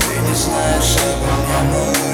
Ты не знаешь обо мне,